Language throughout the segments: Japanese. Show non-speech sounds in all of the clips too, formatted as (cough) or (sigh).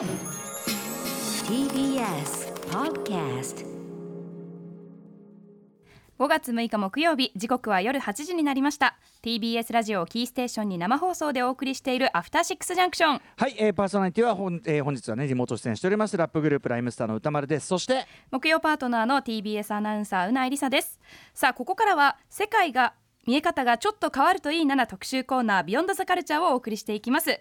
TBS Podcast 5月6日木曜日時刻は夜8時になりました。TBS ラジオをキーステーションに生放送でお送りしているアフターシックスジャンクションはい、えー、パーソナリティは本,、えー、本日はねリモート出演しておりますラップグループライムスターの歌丸です。そして木曜パートナーの TBS アナウンサーうないりさです。さあここからは世界が見え方がちょっと変わるといい7特集コーナービヨンドザカルチャーをお送りしていきます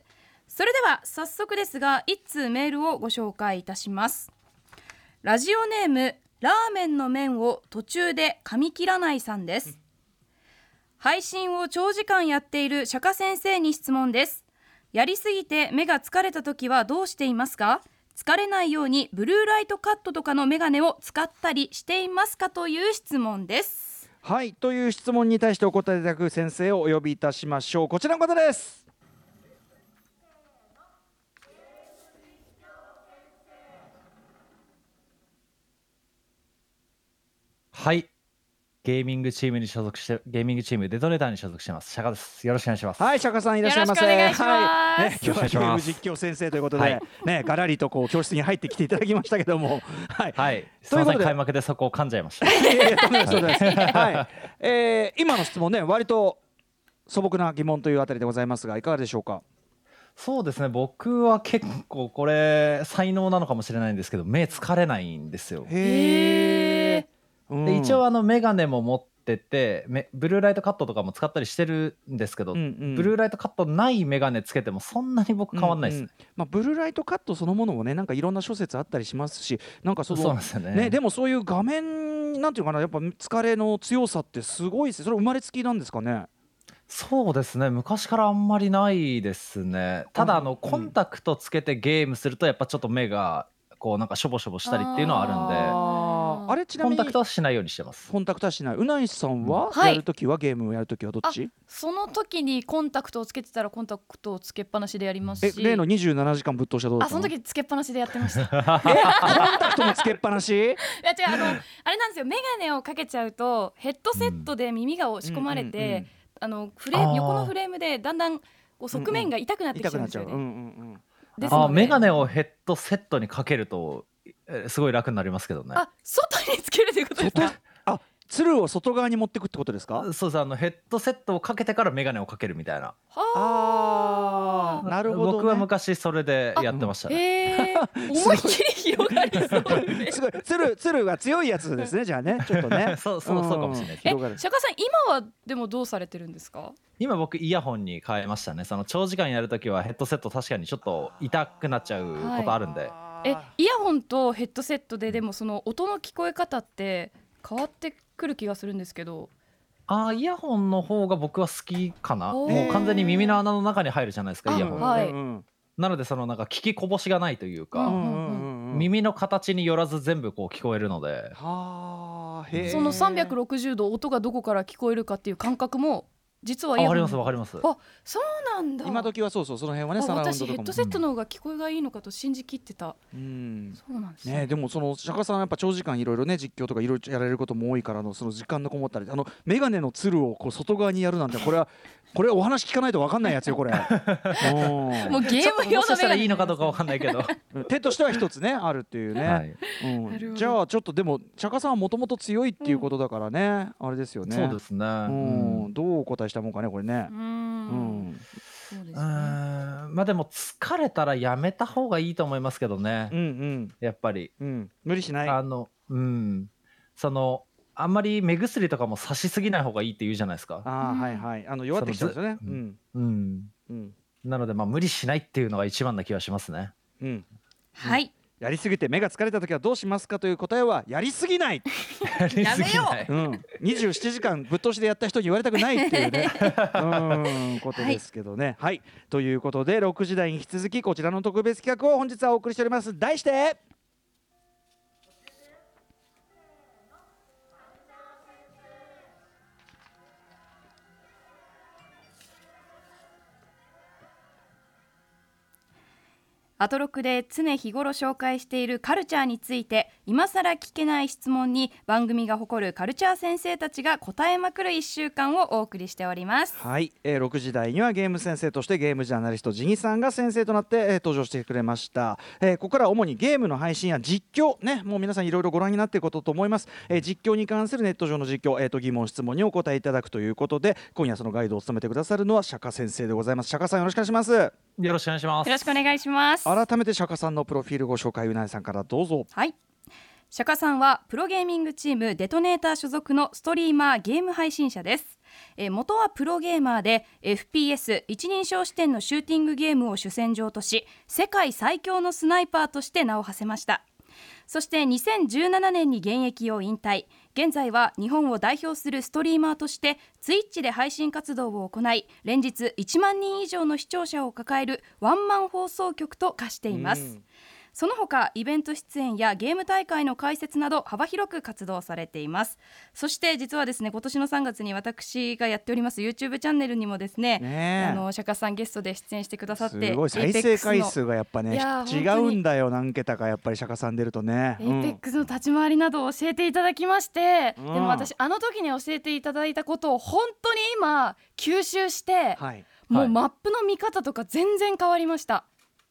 それでは早速ですが一通メールをご紹介いたします。ラジオネームラーメンの麺を途中で噛み切らないさんです。配信を長時間やっている釈迦先生に質問です。やりすぎて目が疲れた時はどうしていますか？疲れないようにブルーライトカットとかのメガネを使ったりしていますかという質問です。はいという質問に対してお答えいただく先生をお呼びいたしましょう。こちらの方です。はい。ゲーミングチームに所属して、ゲーミングチームデトネーターに所属してます。シャカです。よろしくお願いします。はい釈迦さんいらっしゃいませよろしくお願いしますはい、ね、今日はゲーム実況先生ということで、はいねガラリとこう教室に入ってきていただきましたけどもはいはい。すということでみません、開幕でそこを噛んじゃいました。いやいやとんでもないですとんでもないですはい、えー今の質問ね割と素朴な疑問というあたりでございますがいかがでしょうか？そうですね。僕は結構これ才能なのかもしれないんですけど、目疲れないんですよ。へえ、うんで一応あのメガネも持ってて、めブルーライトカットとかも使ったりしてるんですけど、うんうん。ブルーライトカットないメガネつけてもそんなに僕変わんないですね。うんうん。まあ、ブルーライトカットそのものもねなんかいろんな諸説あったりしますしなんかそのそうなんですよね。ね、でもそういう画面なんていうかなやっぱ疲れの強さってすごいですね。それ生まれつきなんですかね？そうですね。昔からあんまりないですね。ただあの、うん。コンタクトつけてゲームするとやっぱちょっと目がこうなんかしょぼしょぼしたりっていうのはあるんであれちなコンみにタクトはしないようにしてます。コンタクトはしない。うないさんははい。やるときは、ゲームをやるときはどっち？その時にコンタクトをつけてたらコンタクトをつけっぱなしでやりますし。え例の27時間ぶっ通しはどうだったの？あその時つけっぱなしでやってました。コンタクトもつけっぱなし？(laughs) や違うあのあれなんですよ。メガネをかけちゃうとヘッドセットで耳が押し込まれて、うんうんうんあのフレームあー横のフレームでだんだんこう側面が痛くなってき痛くちゃうんですよね、な。っちゃううんうんうん。あですので。メガネをヘッドセットにかけるとえーすごい楽になりますけどね。あ外につけるということですか？あ鶴を外側に持ってくってことですか？そうですあのヘッドセットをかけてからメガネをかけるみたいな。あ。ーなるほど、ね、僕は昔それでやってましたね。へえ。(laughs) 思いっきり広がりそうね。すごい鶴鶴が強いやつですねじゃあね。ちょっとね。(laughs) そうそうそうかもしれない。え広がる。釈迦さん今はでもどうされてるんですか？今僕イヤホンに変えましたね。その長時間やるときはヘッドセット確かにちょっと痛くなっちゃうことあるんで、えイヤホンとヘッドセットででもその音の聞こえ方って変わってくる気がするんですけど。あーイヤホンの方が僕は好きかな。もう完全に耳の穴の中に入るじゃないですかあイヤホン、はい。うんなのでそのなんか聞きこぼしがないというか、うんうんうんうん。耳の形によらず全部こう聞こえるので。その360度音がどこから聞こえるかっていう感覚も実はイヤホンあわかりますわかります。あそうなんだ。今時はそうそうその辺はねあサラウンド私とかも。ヘッドセットの方が聞こえがいいのかと信じきってた、うん。そうなんですね、でもその釈迦さんはやっぱ長時間いろいろね実況とかいろいろやられることも多いからのその時間のこもったりあの眼鏡のつるをこう外側にやるなんてこれはこれお話聞かないと分かんないやつよこれ。(laughs) もうゲームもしかしたらいいのかどうかわかんないけど、う (laughs) ん手としては一つねあるっていうね、はい、うん。じゃあちょっとでも釈迦さんはもともと強いっていうことだからね、あれですよね。そうですね、うん。うん。どうお答えしたもんかねこれね。う、うん。うまあでも疲れたらやめた方がいいと思いますけどね、うんうん。やっぱり。うん。無理しない。あのうん。そのあんまり目薬とかもさしすぎない方がいいって言うじゃないですか。あーはいはい。あの弱ってきちゃうんですよね。そうのん。うん。うん。なのでまあ無理しないっていうのが一番な気がしますね。うん。はい。やりすぎて目が疲れた時はどうしますかという答えはやりすぎない、やめよう。うん、27時間ぶっ通しでやった人に言われたくないっていうね。(laughs) うんことですけどね。はい、ということで6時台に引き続きこちらの特別企画を本日はお送りしております。題してアトロクで常日頃紹介しているカルチャーについて今さら聞けない質問に番組が誇るカルチャー先生たちが答えまくる1週間をお送りしております。はい、えー、6時台にはゲーム先生としてゲームジャーナリストジギさんが先生となって、えー登場してくれました、えーここからは主にゲームの配信や実況ねもう皆さんいろいろご覧になっていることと思います、えー実況に関するネット上の実況、えー、と疑問質問にお答えいただくということで今夜そのガイドを務めてくださるのは釈迦先生でございます。釈迦さんよろしくお願いします。よろしくお願いします。よろしくお願いします改めて釈迦さんのプロフィールご紹介うなえさんからどうぞ。はい。釈迦さんはプロゲーミングチームデトネーター所属のストリーマーゲーム配信者です。え元はプロゲーマーで FPS 一人称視点のシューティングゲームを主戦場とし世界最強のスナイパーとして名を馳せました。そして2017年に現役を引退。現在は日本を代表するストリーマーとしてツイッチで配信活動を行い連日1万人以上の視聴者を抱えるワンマン放送局と化しています、うん。その他イベント出演やゲーム大会の解説など幅広く活動されています。そして実はですね今年の3月に私がやっております YouTube チャンネルにもですねねえ。あの釈迦さんゲストで出演してくださってすごい再生回 Apex の数がやっぱね違うんだよ何桁かやっぱり釈迦さん出るとね、エイペックスの立ち回りなどを教えていただきまして、うん。でも私あの時に教えていただいたことを本当に今吸収して、はい。もうはい。マップの見方とか全然変わりました。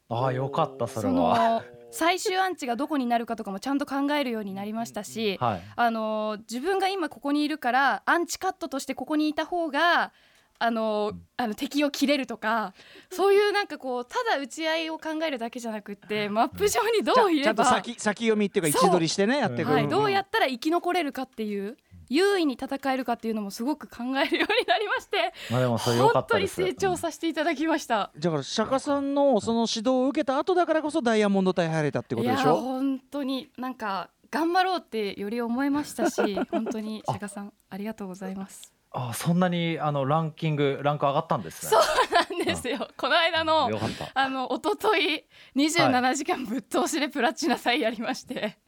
ああよかったそれそはの最終アンチがどこになるかとかもちゃんと考えるようになりましたし、はい。あの自分が今ここにいるからアンチカットとしてここにいた方があのあの敵を切れるとかそういうなんかこうただ打ち合いを考えるだけじゃなくってマップ上にどういちゃんとれば先先読みっていうか位置取りしてねやっていく、はい、どうやっったら生き残れるかっていう優位に戦えるかっていうのもすごく考えるようになりましてまあでもそれ本当に成長させていただきました。だから釈迦さんのその指導を受けた後だからこそダイヤモンド隊入れたってことでしょ？本当になんか頑張ろうってより思いましたし (laughs) 本当に釈迦さんありがとうございます。あそんなにあのランキングランク上がったんですねそうなんですよ。この間のあの一昨日27時間ぶっ通しでプラチナ祭やりまして、ダイヤまで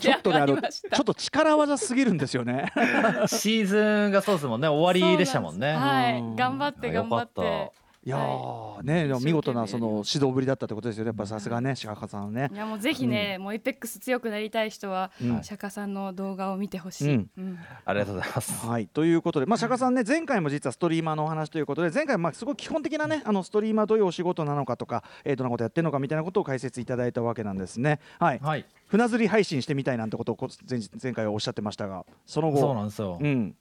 ちょっとねあのち。ょっと力技すぎるんですよね。(laughs) シーズンがそうですもんね。終わりでしたもんね。はい、頑張って頑張って。い。やーねでも見事なその指導ぶりだったってことですよね。やっぱさすがね釈迦さんはね。いやもうぜひね、もう Apex 強くなりたい人は、うん。釈迦さんの動画を見てほしい。ありがとうございます。はい、ということで、まあ、釈迦さんね前回も実はストリーマーのお話ということで前回まあすごい基本的なねあのストリーマーどういうお仕事なのかとか、えー、どんなことやってるのかみたいなことを解説いただいたわけなんですね。はい、はい。船釣り配信してみたいなんてことをこ前前回はおっしゃってましたがその後。そうなんですよ。うん。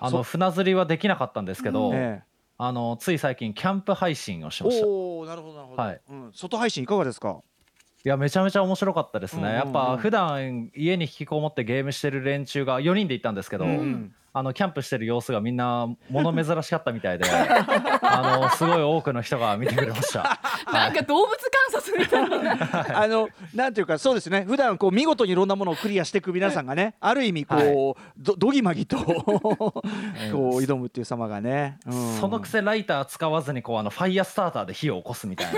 そあの船釣りはできなかったんですけどえあのつい最近キャンプ配信をしえました。いおおなるほどなるほど、はい。うん、外配信いかがですか？やめちゃめちゃ面白かったですうんうんうん。ねやっぱ普段家に引きこもってゲームしてる連中が4人で行ったんですけどうん。あのキャンプしてる様子がみんな物珍しかったみたいで (laughs) あのすごい多くの人が見てくれました。(laughs) なんか動物観察みたいな。あのなんていうかそうですね。普段こう見事にいろんなものをクリアしていく皆さんがね (laughs) ある意味こう、どどぎまぎと (laughs) こう挑むっていう様がね、うん。そのくせライター使わずにこうあのファイヤースターターで火を起こすみたい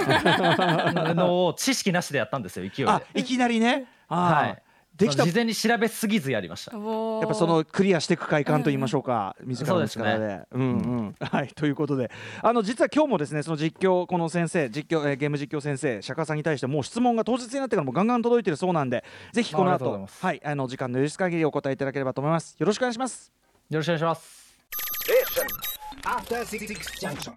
な。(laughs) のを知識なしでやったんですよ勢いで。あいきなりね。はいできた。事前に調べすぎずやりました。やっぱそのクリアしていく快感と言いましょうか、自らの力で。そううんうん。はいということで。あの実は今日もですねその実況この先生実況、えーゲーム実況先生釈迦さんに対してもう質問が当日になってからもガンガン届いてるそうなんでぜひこの後はいあの時間の許す限りお答えいただければと思います。よろしくお願いします。よろしくお願いします。Junction.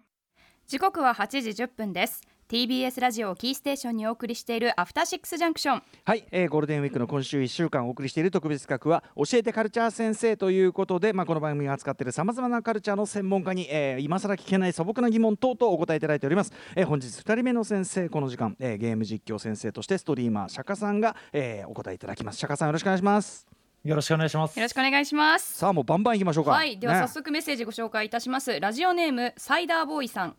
時刻は8時10分です TBS ラジオをキーステーションにお送りしているアフターシックスジャンクション。はい、えーゴールデンウィークの今週1週間お送りしている特別企画は教えてカルチャー先生ということで、まあ、この番組が扱っているさまざまなカルチャーの専門家に、えー今更聞けない素朴な疑問等々お答えいただいております、えー本日2人目の先生この時間、えーゲーム実況先生としてストリーマー釈迦さんが、えーお答えいただきます。釈迦さんよろしくお願いします。よろしくお願いします。よろしくお願いします。さあもうバンバンいきましょうか。はいではね。早速メッセージご紹介いたします、ラジオネームサイダーボーイさん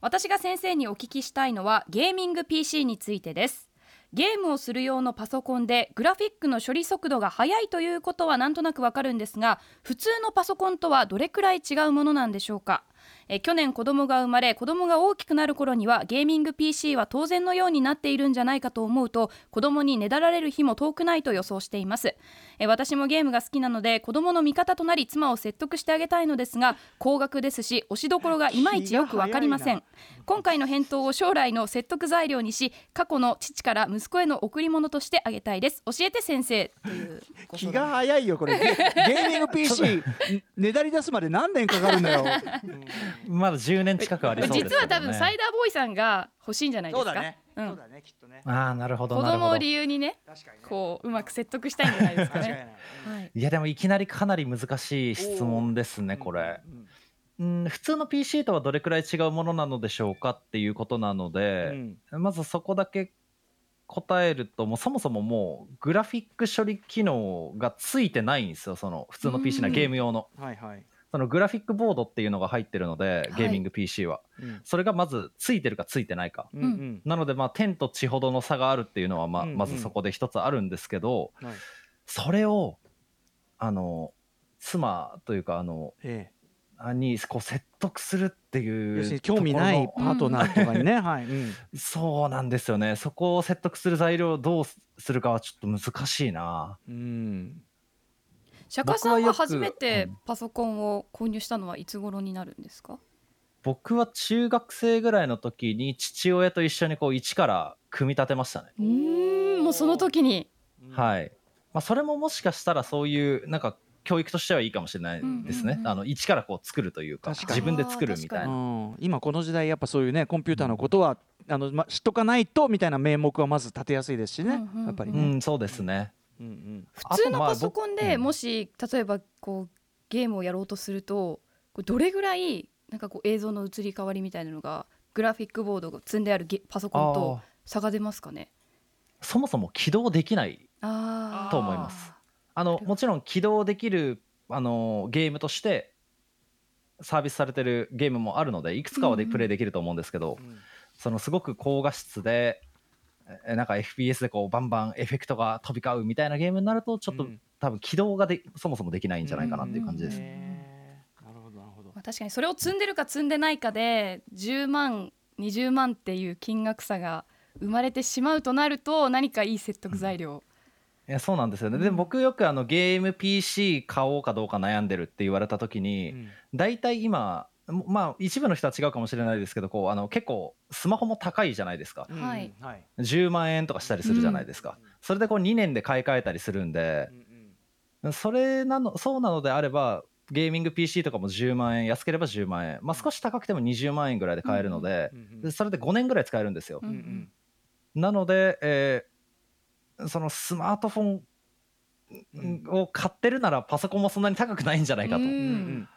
私が先生にお聞きしたいのはゲーミング PC についてです。ゲームをする用のパソコンでグラフィックの処理速度が速いということはなんとなくわかるんですが普通のパソコンとはどれくらい違うものなんでしょうか？えー去年子供が生まれ子供が大きくなる頃にはゲーミング PC は当然のようになっているんじゃないかと思うと子供にねだられる日も遠くないと予想しています、えー私もゲームが好きなので子供の味方となり妻を説得してあげたいのですが高額ですし押しどころがいまいちよくわかりません。今回の返答を将来の説得材料にし過去の父から息子への贈り物としてあげたいです。教えて先生というご気が早いよこれ。ゲゲーミング PC (laughs) ねだり出すまで何年かかるんだよ (laughs) (laughs) まだ10年近くありそうですね、実は多分サイダーボーイさんが欲しいんじゃないですか？うん。そうだねきっとね。ああなるほど子供を理由にねね。こううまく説得したいんじゃないですかね。はい。い。やでもいきなりかなり難しい質問ですねこれ、うん、普通の PC とはどれくらい違うものなのでしょうかっていうことなのうで、ん。まずそこだけ答えるともうそもそももうグラフィック処理機能がついてないんですよその普通の PC なうん。ゲーム用の。はいはいそのグラフィックボードっていうのが入ってるのではい。ゲーミング PC は、うん。それがまずついてるかついてないか。うんうん。なのでまあ天と地ほどの差があるっていうのはまあうんうん。まずそこで一つあるんですけどはい。それをあの妻というかあのえにこう説得するってえいう興味ないパートナーとかにね。はい。うん。の (laughs) そうなんですよね。そこを説得する材料をどうするかはちょっと難しいな。うん釈迦さん僕は初めてうん。パソコンを購入したのはいつ頃になるんですか？僕は中学生ぐらいの時に父親と一緒にこう一から組み立てましたね、うーんもうその時に。はい、まあ、それももしかしたらそういうなんか教育としてはいいかもしれないですね、うんうんうん。あの一からこう作るというか自分で作るみたいな。うん。今この時代やっぱそういうねコンピューターのことはあの、ま、知っとかないとみたいな名目はまず立てやすいですしね、うんうんうん。やっぱりね、うんそうですねうんうん普通のパソコンでもし例えばこうゲームをやろうとするとどれぐらいなんかこう映像の移り変わりみたいなのがグラフィックボードが積んであるゲパソコンと差が出ますかね？そもそも起動できないと思います。あのもちろん起動できるあのゲームとしてサービスされてるゲームもあるのでいくつかはでうんうんプレイできると思うんですけど、そのすごく高画質でえなんか FPS でこうバンバンエフェクトが飛び交うみたいなゲームになるとちょっと、うん。多分起動がでそもそもできないんじゃないかなっていう感じです、なるほどなるほど。まあ、確かにそれを積んでるか積んでないかで10万20万っていう金額差が生まれてしまうとなると何かいい説得材料、いやそうなんですよね、でも僕よくあのゲーム PC 買おうかどうか悩んでるって言われた時に、うん。大体今まあ一部の人は違うかもしれないですけどこうあの結構スマホも高いじゃないですか。うん。はい。はい。10万円とかしたりするじゃないですか、それでこう2年で買い替えたりするんでうんうん。それなのそうなのであればゲーミング PC とかも10万円安ければ10万円、まあ、少し高くても20万円ぐらいで買えるので,、うんうんでそれで5年ぐらい使えるんですよ、うんうん。うんなので、えーそのスマートフォンうんを買ってるならパソコンもそんなに高くないんじゃないかと。うんうん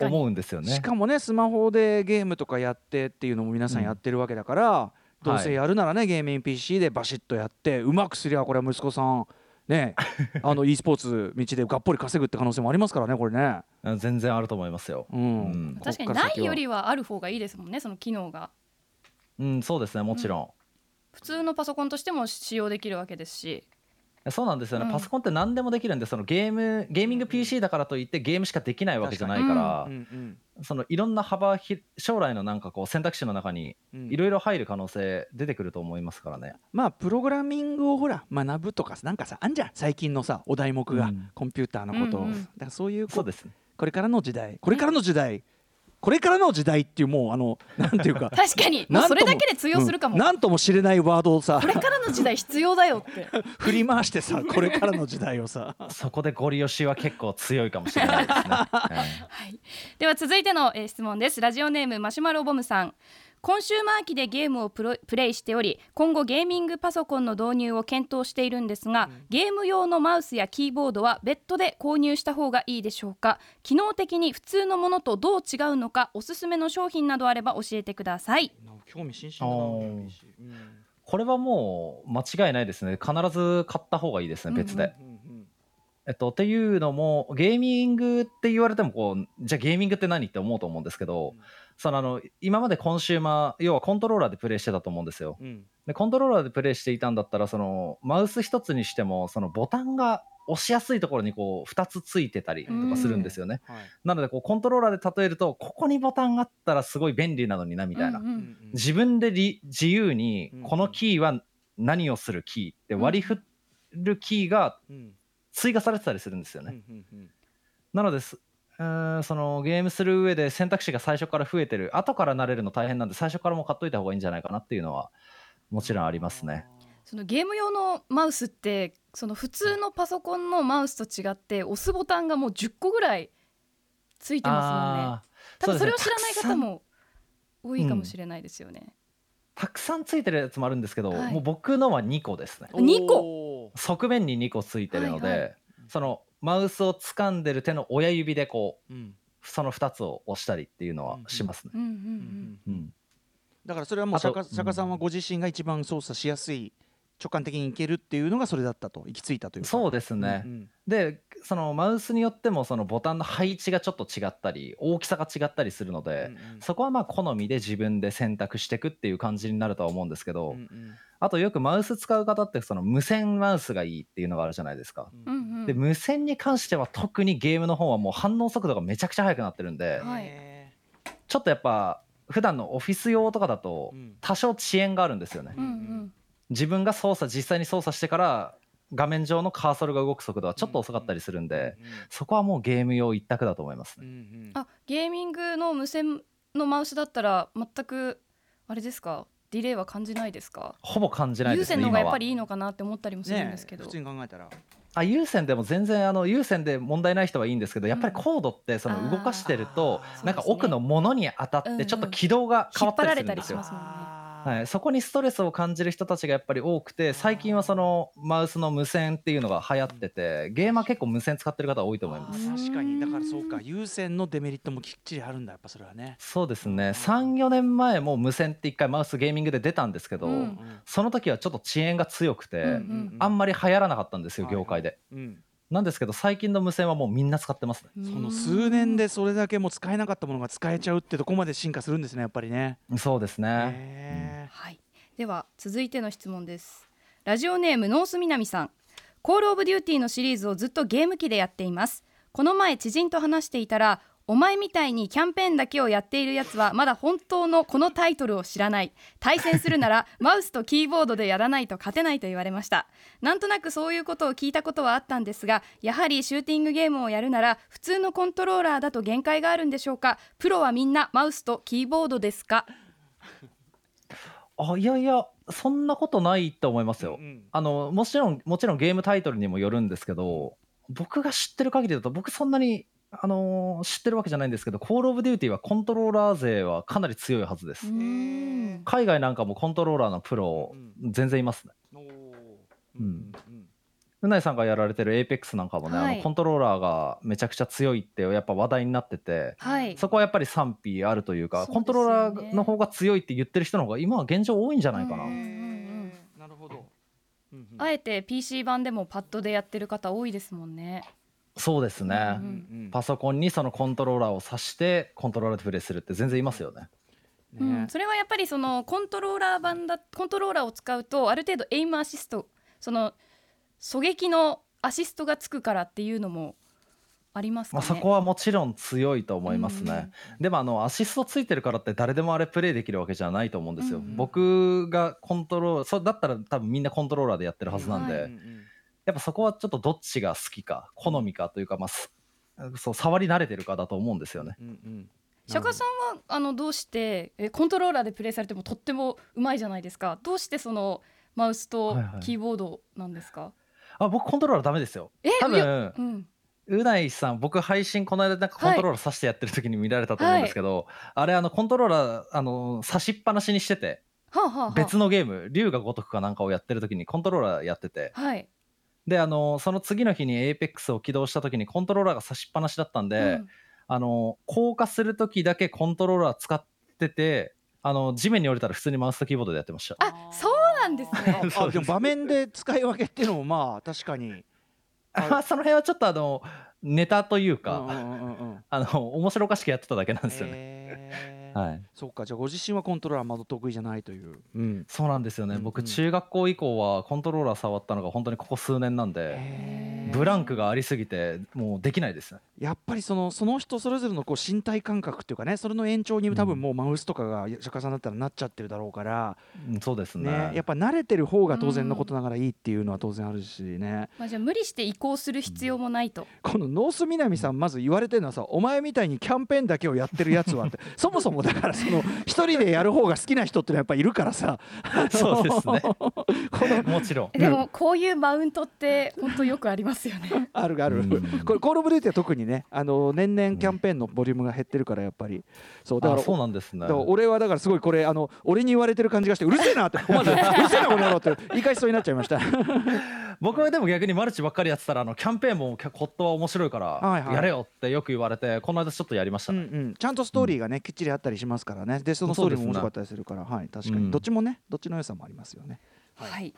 思うんですよね。しかもねスマホでゲームとかやってっていうのも皆さんやってるわけだから、どうせやるならね、ゲーミング PC でバシッとやってうまくすりゃこれは息子さんね (laughs) あの e スポーツ道でがっぽり稼ぐって可能性もありますからねこれね。全然あると思いますよ。うんうん確かにないよりはある方がいいですもんねその機能がうん、そうですねもちろん。普通のパソコンとしても使用できるわけですしそうなんですよね、うん。パソコンって何でもできるんでそのゲームゲーミング PC だからといってゲームしかできないわけじゃないからうんうんそのいろんな幅ひ将来のなんかこう選択肢の中にうん。いろいろ入る可能性出てくると思いますからね。まあプログラミングをほら学ぶとかなんかさあんじゃん。最近のさお題目が、うん。コンピューターのこと。を、うん。うんだからそういうこそうですね。これからの時代これからの時代これからの時代っていうもうあのなんていうか (laughs) 確かに。もうそれだけで通用するかも、うん。なんとも知れないワードをさこれからの時代必要だよって。(laughs) 振り回してさ (laughs) これからの時代をさ。そこでゴリ押しは結構強いかもしれないですね。はい、では続いての、えー質問です。ラジオネームマシュマロボムさんコンシューマー機でゲームをプロプレイしており今後ゲーミングパソコンの導入を検討しているんですが、ゲーム用のマウスやキーボードは別途で購入した方がいいでしょうか？機能的に普通のものとどう違うのかおすすめの商品などあれば教えてください。興味津々だなこれはもう間違いないですね。必ず買った方がいいですね別で。えっと、っていうのもゲーミングって言われてもこうじゃあゲーミングって何って思うと思うんですけど、うんそのあの今までコンシューマー要はコントローラーでプレイしてたと思うんですよ。でコントローラーでプレイしていたんだったらそのマウス一つにしてもそのボタンが押しやすいところにこう2つついてたりとかするんですよね。はいなのでこうコントローラーで例えるとここにボタンがあったらすごい便利なのになみたいな、うんうん自分でり自由にうんこのキーは何をするキーって割り振るキーがうん追加されてたりするんですようね。んうんうんなのですうーんそのゲームする上で選択肢が最初から増えてる。後から慣れるの大変なんで最初からもう買っといた方がいいんじゃないかなっていうのはもちろんありますね。そのゲーム用のマウスってその普通のパソコンのマウスと違って押すボタンがもう10個ぐらいついてますもんね。多分それを知らない方も多いかもしれないですよね、たくさんついてるやつもあるんですけど、はい。もう僕のは2個ですね。二個？おー側面に2個ついてるので、はいはそのマウスを掴んでる手の親指でこううん。その2つを押したりっていうのはしますね。うんうんううんんうん。だからそれはもう釈迦さん。はご自身が一番操作しやすい直感的にいけるっていうのがそれだったと行き着いたというか。そうですね、うんでそのマウスによってもそのボタンの配置がちょっと違ったり大きさが違ったりするのうんで、うん。そこはまあ好みで自分で選択していくっていう感じになるとは思うんですけど、うんうんあとよくマウス使う方ってその無線マウスがいいっていうのがあるじゃないですか。うん。うんで無線に関しては特にゲームの方はもう反応速度がめちゃくちゃ速くなってるんで、はい。へちょっとやっぱ普段のオフィス用とかだとうん。多少遅延があるんですよね。うんうん。自分が操作実際に操作してから画面上のカーソルが動く速度はちょっと遅かったりするんーで、そこはもうゲーム用一択だと思いますね。うんうん。あゲーミングの無線のマウスだったら全くあれですか？ディレイは感じないですか？ほぼ感じない有ですね今は。線の方がやっぱりいいのかなって思ったりもするんねですけど、普通に考えたら。あ有線でも全然あの有線で問題ない人はいいんですけどやっぱりコードってその動かしてるとあーなんか奥のものに当たっうんうん。てちょっと軌道が変わったりするんですよ。たりしますもんねはい、そこにストレスを感じる人たちがやっぱり多くて最近はそのマウスの無線っていうのが流行っててゲーマー結構無線使ってる方多いと思います。確かに。だからそうか。有線のデメリットもきっちりあるんだやっぱそれはね。そうですね。34年前も無線って一回マウスゲーミングで出たんですけど、うんその時はちょっと遅延が強くて、うんうんあんまり流行らなかったんですよ業界で、うんなんですけど最近の無線はもうみんな使ってますね。その数年でそれだけもう使えなかったものが使えちゃうってとこまで進化するんですねやっぱりね。そうですね、へはい、では続いての質問です。ラジオネームノース南さん。コールオブデューティーのシリーズをずっとゲーム機でやっています。この前知人と話していたらお前みたいにキャンペーンだけをやっているやつはまだ本当のこのタイトルを知らない。対戦するなら (laughs) マウスとキーボードでやらないと勝てないと言われました。なんとなくそういうことを聞いたことはあったんですがやはりシューティングゲームをやるなら普通のコントローラーだと限界があるんでしょうか？プロはみんなマウスとキーボードですか？あいやいやそんなことないと思いますよ、うん。あのもちろんもちろんゲームタイトルにもよるんですけど僕が知ってる限りだと僕そんなにあのー知ってるわけじゃないんですけどコールオブデューティーはコントローラー勢はかなり強いはずです、海外なんかもコントローラーのプロ全然いますね。うん。うんうないさんがやられてる APEX なんかもね、はい。あのコントローラーがめちゃくちゃ強いってやっぱ話題になっててはい。そこはやっぱり賛否あるというかね。コントローラーの方が強いって言ってる人の方が今は現状多いんじゃないかな、うんうんあえて PC 版でもパッドでやってる方多いですもんね。そうですね、うんうんパソコンにそのコントローラーを挿してコントローラーでプレイするって全然いますよね。ね。うん、それはやっぱりそのコントローラー版だコントローラーを使うとある程度エイムアシストその狙撃のアシストがつくからっていうのもありますかまあ、ね。そこはもちろん強いと思いますね、うんうんでもあのアシストついてるからって誰でもあれプレイできるわけじゃないと思うんですよ、うんうん僕がコントロールそうだったら多分みんなコントローラーでやってるはずなんで、はいうんうんやっぱそこはちょっとどっちが好きか好みかというか、まあす、そう触り慣れてるかだと思うんですよねうんうん釈迦さんはあのどうしてえコントローラーでプレイされてもとってもうまいじゃないですか。どうしてそのマウスとはいはいキーボードなんですか？あ僕コントローラーダメですよえ多分うん。うないさん僕配信この間なんかコントローラーさしてやってる時に見られたと思うんですけど、あれあのコントローラーあの差しっぱなしにしててはあ、はあはあ、別のゲーム龍が如くかなんかをやってる時にコントローラーやっててはい。であのその次の日に APEX を起動した時にコントローラーが差しっぱなしだったんで、うん。あの降下する時だけコントローラー使っててあの地面に降りたら普通にマウスとキーボードでやってました。あそうなんですね。(laughs) あでも場面で使い分けっていうのもまあ確かに。あその辺はちょっとあのネタというか、うんうんうんうんあの面白おかしくやってただけなんですよね、へはい、そうかじゃあご自身はコントローラーま得意じゃないという、うん、そうなんですよね、うんうん。僕中学校以降はコントローラー触ったのが本当にここ数年なんでブランクがありすぎてもうできないですね。やっぱりそのその人それぞれのこう身体感覚っていうかねそれの延長に多分もうマウスとかが釈迦さんだったらなっちゃってるだろうから、うんそうですね。ねやっぱ慣れてる方が当然のことながらいいっていうのは当然あるしね、まあ、じゃあ無理して移行する必要もないと、このノース南さんまず言われてるのはさお前みたいにキャンペーンだけをやってるやつはって (laughs) そもそもだからその (laughs) 一人でやる方が好きな人ってのはやっぱいるからさ。そうですね。(laughs) このもちろん。でもこういうマウントって本当よくありますよね。(laughs) あるある、うん。これ Call of Duty は特にねあの年々キャンペーンのボリュームが減ってるからやっぱり。そうだからあそうなんですね。だから俺はだからすごいこれあの俺に言われてる感じがしてうるせえなって。思わずうるせえなこの野郎って言い返しそうになっちゃいました僕はでも逆にマルチばっかりやってたらあのキャンペーンも CoD は面白いかはいはい。らやれよってよく言われてこの間ちょっとやりましたうんうね、ん。ちゃんとストーリーがねきっちりあったりしますからね。でそのストーリーも面白かったりするから。はい確かに。うん。どっちもねどっちの良さもありますよね。はい。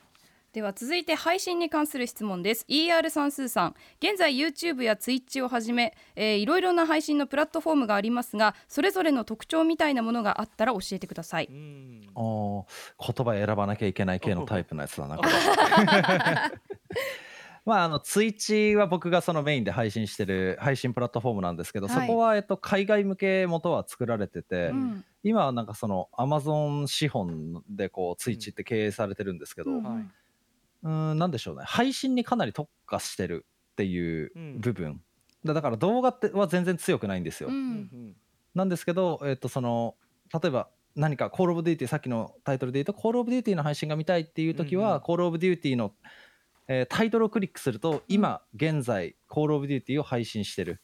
では続いて配信に関する質問です。ER 算数さん。現在 YouTube や Twitch をはじめ、えーいろいろな配信のプラットフォームがありますがそれぞれの特徴みたいなものがあったら教えてください。あー言葉選ばなきゃいけない系のタイプのやつだな。こ (laughs) れ (laughs) まああのツイッチは僕がそのメインで配信してる配信プラットフォームなんですけど、はい。そこはえっと海外向け元は作られてて、うん。今はなんかそのアマゾン資本でこうツイッチって経営されてるんですけど、ううん。はい。ーんなんでしょうね。配信にかなり特化してるっていううん。部分、だだから動画っては全然強くないんですよ、うん。なんですけど、えっとその例えば何か「Call of Duty」さっきのタイトルで言うと「Call of Duty」の配信が見たいっていう時は「うんうん。 Call of Duty の」えータイトルをクリックすると今現在「Call of Duty」を配信してる。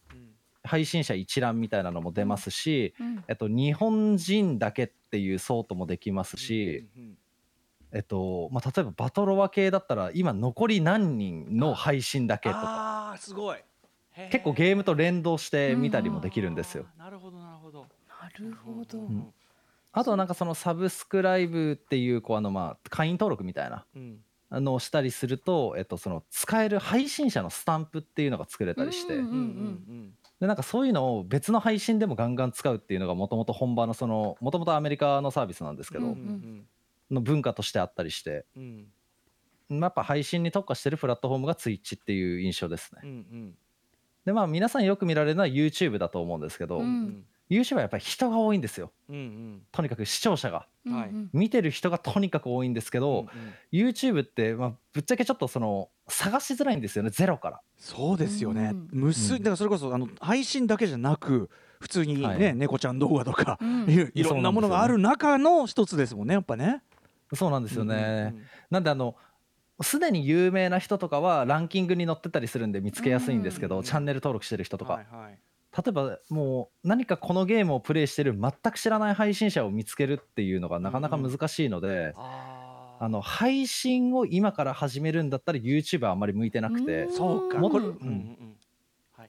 配信者一覧みたいなのも出ますし、うん。えっと、日本人だけっていうソートもできますし、えっとまあ、例えばバトロワ系だったら今残り何人の配信だけとか。ああすごい。結構ゲームと連動して見たりもできるんですよ。なるほどなるほど。なるほど、んあとはなんかそのサブスクライブっていうこうあのまあ会員登録みたいな。うんあのをしたりすると、えっと、その使える配信者のスタンプっていうのが作れたりして、うんうんうんでなんかそういうのを別の配信でもガンガン使うっていうのがもともと本場のそのもともとアメリカのサービスなんですけど、の文化としてあったりして、うん。まあやっぱ配信に特化してるプラットフォームが Twitch っていう印象ですね。うんうん。でまあ皆さんよく見られるのは YouTube だと思うんですけど、ううんん YouTube はやっぱり人が多いんですよ。うんとにかく視聴者が。うんはい。見てる人がとにかく多いんですけど、YouTube って、まあ、ぶっちゃけちょっとその探しづらいんですよねゼロから。そうですよね。うん無数うん。だからそれこそあの配信だけじゃなく普通にはい。ね猫ちゃん動画とかうん。いろんなものがある中の一つですもんねやっぱね。そうなんですよね、うんなんであのすでに有名な人とかはランキングに載ってたりするんで見つけやすいんですけど、うん。チャンネル登録してる人とか、はいはい例えばもう何かこのゲームをプレイしてる全く知らない配信者を見つけるっていうのがなかなか難しいので、あー。あの配信を今から始めるんだったら YouTube はあんまり向いてなくてうん。そうか。もうん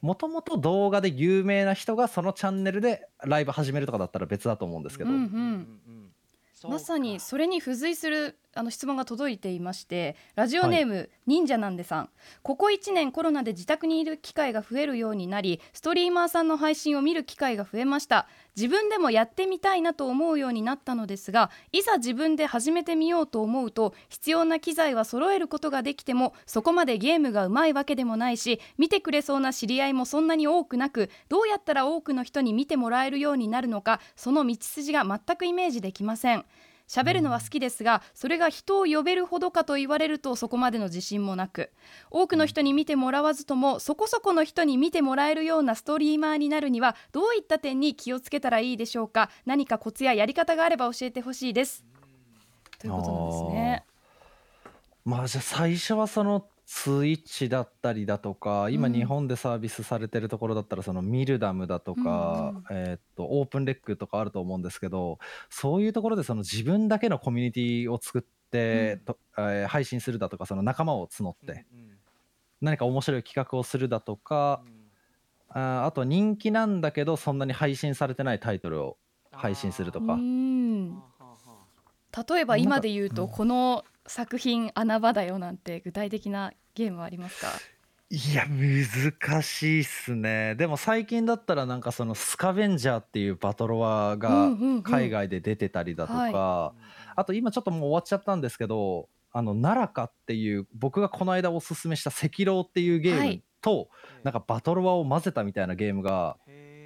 もともと動画で有名な人がそのチャンネルでライブ始めるとかだったら別だと思うんですけど、うんうんうん。そうか。まさにそれに付随するあの質問が届いていましてラジオネーム、忍者なんでさん。ここ1年コロナで自宅にいる機会が増えるようになりストリーマーさんの配信を見る機会が増えました。自分でもやってみたいなと思うようになったのですがいざ自分で始めてみようと思うと必要な機材は揃えることができてもそこまでゲームがうまいわけでもないし見てくれそうな知り合いもそんなに多くなくどうやったら多くの人に見てもらえるようになるのかその道筋が全くイメージできません喋るのは好きですがそれが人を呼べるほどかと言われるとそこまでの自信もなく。多くの人に見てもらわずともそこそこの人に見てもらえるようなストリーマーになるにはどういった点に気をつけたらいいでしょうか？何かコツややり方があれば教えてほしいです。ということなんですね。まあじゃあ最初はそのツイッチだったりだとか今うん。日本でサービスされてるところだったらそのミルダムだとか、えーっとオープンレックとかあると思うんですけどそういうところでその自分だけのコミュニティを作って、とえー配信するだとかその仲間を募って何か面白い企画をするだとか、あーあと人気なんだけどそんなに配信されてないタイトルを配信するとうか。ん例えば今で言うとうん。この作品穴場だよなんて具体的なゲームはありますか？いや難しいっすね。でも最近だったらなんかそのスカベンジャーっていうバトロワうんが海外で出てたりだとか、はあと今ちょっともう終わっちゃったんですけどあの奈良かっていう僕がこの間おすすめした赤狼っていうゲームと、なんかバトロワを混ぜたみたいなゲームが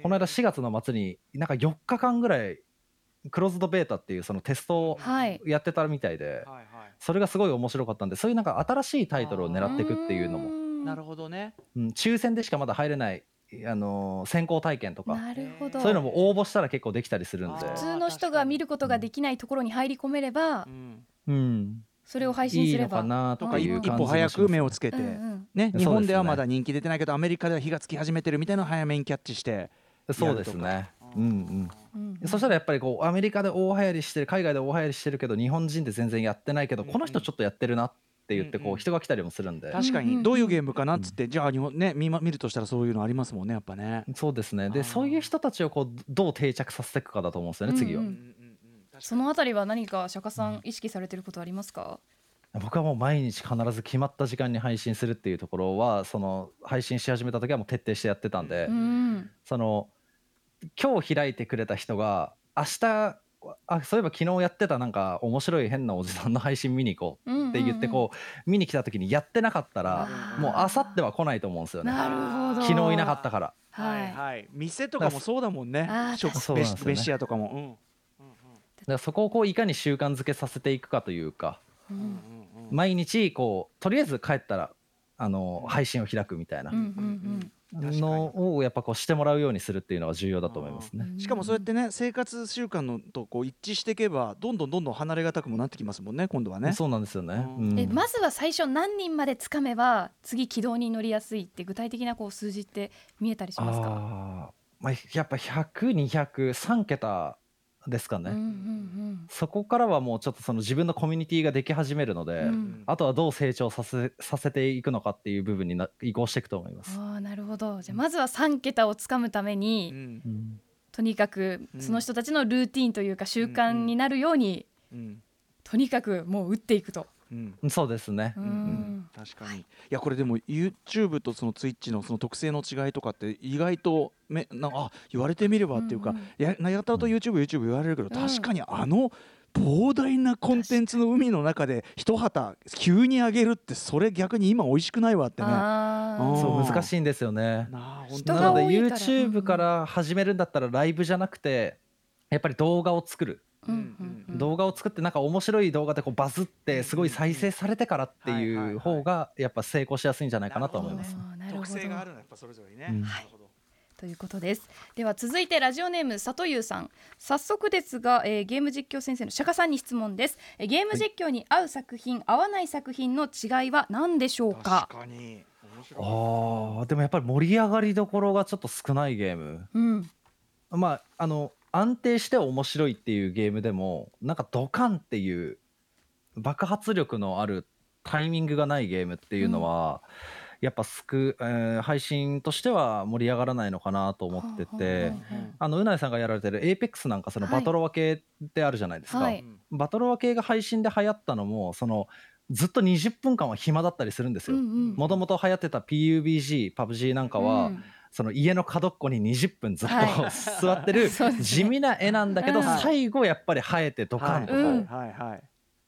この間4月の末になんか4日間ぐらいクローズドベータっていうそのテストをはい。やってたみたいではいはい。それがすごい面白かったんでそういうなんか新しいタイトルを狙っていくっていうのも、なるほどね。うん、抽選でしかまだ入れない、あのー先行体験とか。なるほど。そういうのも応募したら結構できたりするんで。あ普通の人が見ることができないところに入り込めればうん。うん、それを配信いいのすればかなととかいう感じ歩早く目をつけけてうんうん。ね日本ではまだ人気出てないけどアメリカでは火がつき始めてるみたいなのを早めにキャッチしてそうですね。うんうんうんそしたらやっぱりこうアメリカで大流行りしてる海外で大流行りしてるけど日本人で全然やってないけどうんこの人ちょっとやってるなって言ってうんうこうん人が来たりもするんで。確かうんうんうんにどういうゲームかなっつってじゃあ日本ね見ま見るとしたらそういうのありますもんねやっぱね。そうですね。でそういう人たちをこうどう定着させていくかだと思うんですよね次は。うんうんそのあたりは何か釈迦さん意識されてることありますか？僕はもう毎日必ず決まった時間に配信するっていうところはその配信し始めた時はもう徹底してやってたんで、うん。その今日開いてくれた人が明日あそういえば昨日やってたなんか面白い変なおじさんの配信見に行こうって言ってこう見に来た時にやってなかったらもうあさっては来ないと思うんですよね。なるほど。昨日いなかったから。はい。はいはい。店とかもそうだもんね。あーショップそうなんですよね。ベシアとかも。だからそこをこういかに習慣づけさせていくかというかうん。うんうんうん。毎日こうとりあえず帰ったらあの配信を開くみたいな。うんうんのをやっぱこうしてもらうようにするっていうのが重要だと思いますね。うんしかもそうやってね生活習慣のとこう一致していけばどんどんどんどん離れがたくもなってきますもんね今度はね。そうなんですよね。うんうん。えまずは最初何人までつかめば次軌道に乗りやすいって具体的なこう数字って見えたりしますか？まあ、やっぱ100203桁ですかね、うんうんそこからはもうちょっとその自分のコミュニティができ始めるので、うん。あとはどう成長させさせていくのかっていう部分にな移行していくと思います。ああなるほど。じゃあまずは3桁をつかむために、うん。うんとにかくうん。その人たちのルーティンというか習慣になるように、うん。とにかくもう打っていくと。うん。そうですね、ううん。ん確かに。い。やこれでも YouTube とその Twitch のその特性の違いとかって意外とめなあ言われてみればっていうか、うんうん。ややたらと YouTubeYouTube 言われるけど、うん。確かにあの膨大なコンテンツの海の中で一旗急に上げるってそれ逆に今美味しくないわってね。そう難しいんですよね。なので YouTube から始めるんだったらライブじゃなくてやっぱり動画を作る、動画を作ってなんか面白い動画でこうバズってすごい再生されてからってはいはいはい。いう方がやっぱ成功しやすいんじゃないかなと思います。特性があるのやっぱそれぞれにね。うんなるほどということです。では続いてラジオネーム里優さん早速ですが、えーゲーム実況先生の釈迦さんに質問です、えーゲーム実況に合う作品、合わない作品の違いは何でしょうか？確かに。面白い。あーでもやっぱり盛り上がりどころがちょっと少ないゲーム。うん。まああの安定して面白いっていうゲームでもなんかドカンっていう爆発力のあるタイミングがないゲームっていうのは、やっぱすく、えー配信としては盛り上がらないのかなと思ってて、はあのうないさんがやられてる APEX なんかそのはい。バトロワ系ってあるじゃないですか、はい。バトロワ系が配信で流行ったのもそのずっと20分間は暇だったりするんですよ。もともと流行ってた PUBG、PUBG なんかは、うんその家の角っこに20分ずっと、はい。座ってる (laughs) 地味な絵なんだけど、うん。最後やっぱり生えてドカンとこう、うんはいはい。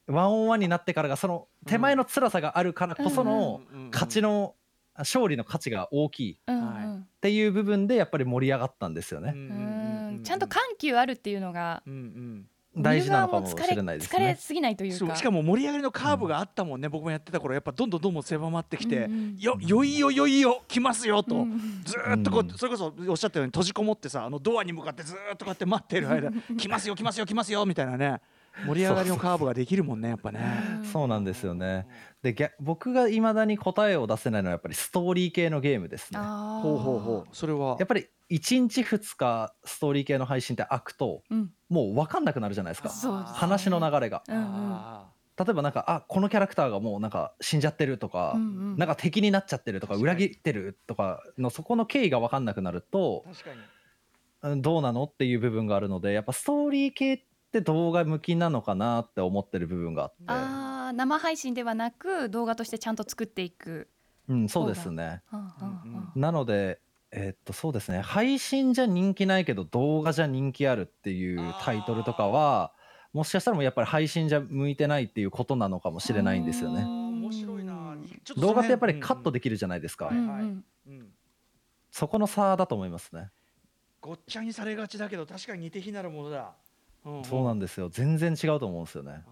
ワンオンワンになってからがその手前の辛さがあるからこその勝ちの勝利の価値が大きいっていう部分でやっぱり盛り上がったんですよね。うん。ちゃんと緩急あるっていうのがうんうん大事なのかもしれないです疲れ疲れね。すぎないというか。しかも盛り上がりのカーブがあったもんね、僕もやってた頃やっぱどんどんどんどん狭まってきて、うんうんよよいよよいよ来ますよと、うん。ずーっとこう、うん。それこそおっしゃったように閉じこもってさあのドアに向かってずーっとこうやって待ってる間 (laughs) 来ますよ来ますよ来ますよみたいなね盛り上がりのカーブができるもんねやっぱね。そうなんですよね。で逆僕がいまだに答えを出せないのはやっぱりストーリー系のゲームですね。ほうほうほう。それは。やっぱり1日2日ストーリー系の配信って開くとうん。もう分かんなくなるじゃないですか。そうですね。話の流れが。うんうん。あ例えばなんかあこのキャラクターがもうなんか死んじゃってるとか、うんうん。なんか敵になっちゃってるとか裏切ってるとかのそこの経緯が分かんなくなるとー確かに。うんどうなのっていう部分があるのでやっぱストーリー系って動画向きなのかなって思ってる部分があって。あー生配信ではなく動画としてちゃんと作っていくうん、そうですね。なので、えーっとそうですね。配信じゃ人気ないけど動画じゃ人気あるっていうタイトルとかはもしかしたらもうやっぱり配信じゃ向いてないっていうことなのかもしれないんですよね。面白いな。ちょとその動画ってやっぱり辺カットできるじゃないですか。うんはいうんうんうん。そこの差だと思いますね。ごっちゃにされがちだけど確かに似て非なるものだ、んそうなんですよ。全然違うと思うんですよね。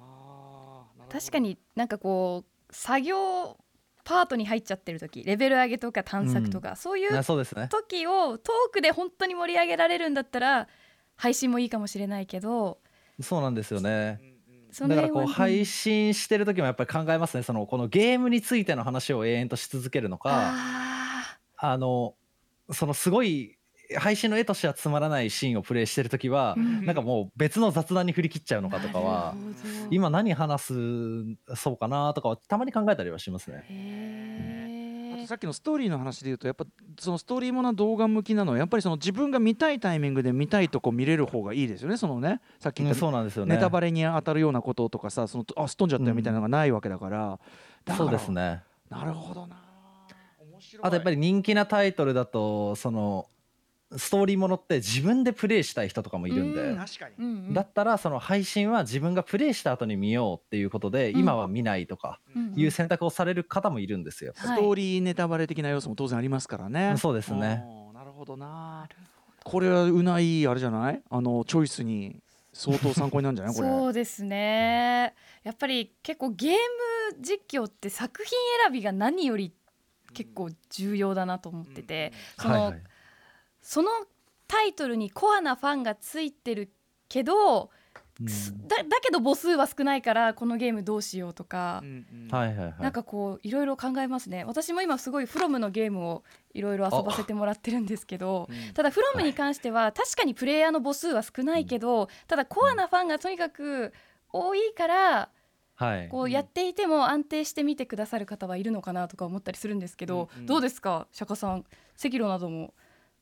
確かになんかこう作業パートに入っちゃってる時レベル上げとか探索とか、そういうあそうですね。時をトークで本当に盛り上げられるんだったら配信もいいかもしれないけどそうなんですよね。だからこう配信してる時もやっぱり考えますね。そのこのゲームについての話を永遠とし続けるのか、ああのそのすごい配信の絵としてはつまらないシーンをプレイしてる時はー、うん。なんかもう別の雑談に振り切っちゃうのかとかは今何話すそうかなとかはたまに考えたりはしますね。さっきのストーリーの話で言うとやっぱそのストーリーもの動画向きなのはやっぱりその自分が見たいタイミングで見たいとこ見れる方がいいですよねそのね。さっき言うんったそうなんですよね。ネタバレに当たるようなこととかさそのあすっ飛んじゃったよみたいなのがないわけだから、だからそうですね。なるほどな。面白い。あとやっぱり人気なタイトルだとそのストーリーものって自分でプレイしたい人とかもいるんで、うん確かに、うんうん。だったらその配信は自分がプレイした後に見ようっていうことで、うん。今は見ないとかうん。うんいう選択をされる方もいるんですよ。はい。ストーリーネタバレ的な要素も当然ありますからね。そうですね。うんなるほどな。これはうないあれじゃない？あのチョイスに相当参考になるんじゃない？これ。そうですね。やっぱり結構ゲーム実況って作品選びが何より結構重要だなと思ってて、その、はいはいそのタイトルにコアなファンがついてるけど、うん。だだけど母数は少ないからこのゲームどうしようとか。う、んうん。はいはいはい。なんかこういろいろ考えますね。私も今すごいフロムのゲームをいろいろ遊ばせてもらってるんですけどうん。ただフロムに関しては確かにプレイヤーの母数は少ないけどただコアなファンがとにかく多いからはい。こうやっていても安定して見てくださる方はいるのかなとか思ったりするんですけどうんうん。どうですか？釈迦さん赤炉なども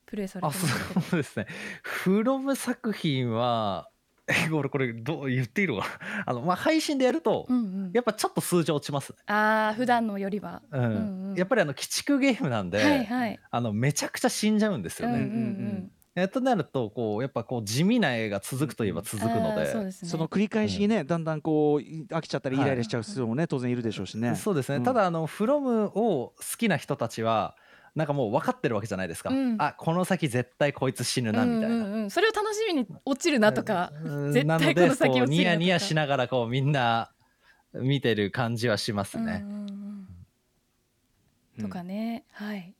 プレイされあてますけど。そうですね。フロム作品はえ俺これどう言っていいのかな。(laughs) あのまあ配信でやるとうんうん。やっぱちょっと数字落ちますね。あー普段のよりは。うん。うんうんやっぱりあの鬼畜ゲームなんで、はいはい。あのめちゃくちゃ死んじゃうんですよね。うんうんうん。えとなるとこうやっぱこう地味な絵が続くといえば続くので。ですね。その繰り返しにね、だんだんこうい飽きちゃったりイはいライラしちゃう人もね、当然いるでしょうしね。そうですね、うん。ただあのフロムを好きな人たちはなんかもう分かってるわけじゃないですか、うん。あこの先絶対こいつ死ぬなみたいな、うんうんうん、それを楽しみに落ちるなとか、うん。(laughs) 絶対この先落ちニヤニヤしながらこうみんな見てる感じはしますね、とかね、はい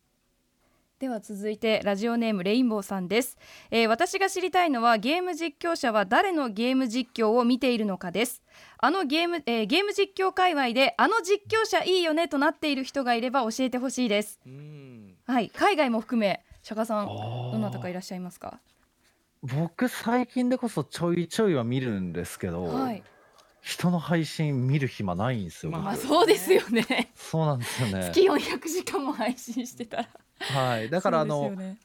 では続いてラジオネームレインボーさんです、えー私が知りたいのはゲーム実況者は誰のゲーム実況を見ているのかです。あのゲーム、えーゲーム実況界隈であの実況者いいよねとなっている人がいれば教えてほしいです。うん。はい海外も含め釈迦さんどなたかいらっしゃいますか？僕最近でこそちょいちょいは見るんですけど、はい。人の配信見る暇ないんですよ、まあまあそうですよね。そうなんですよね。月400時間も配信してたらはい。だからあの、ね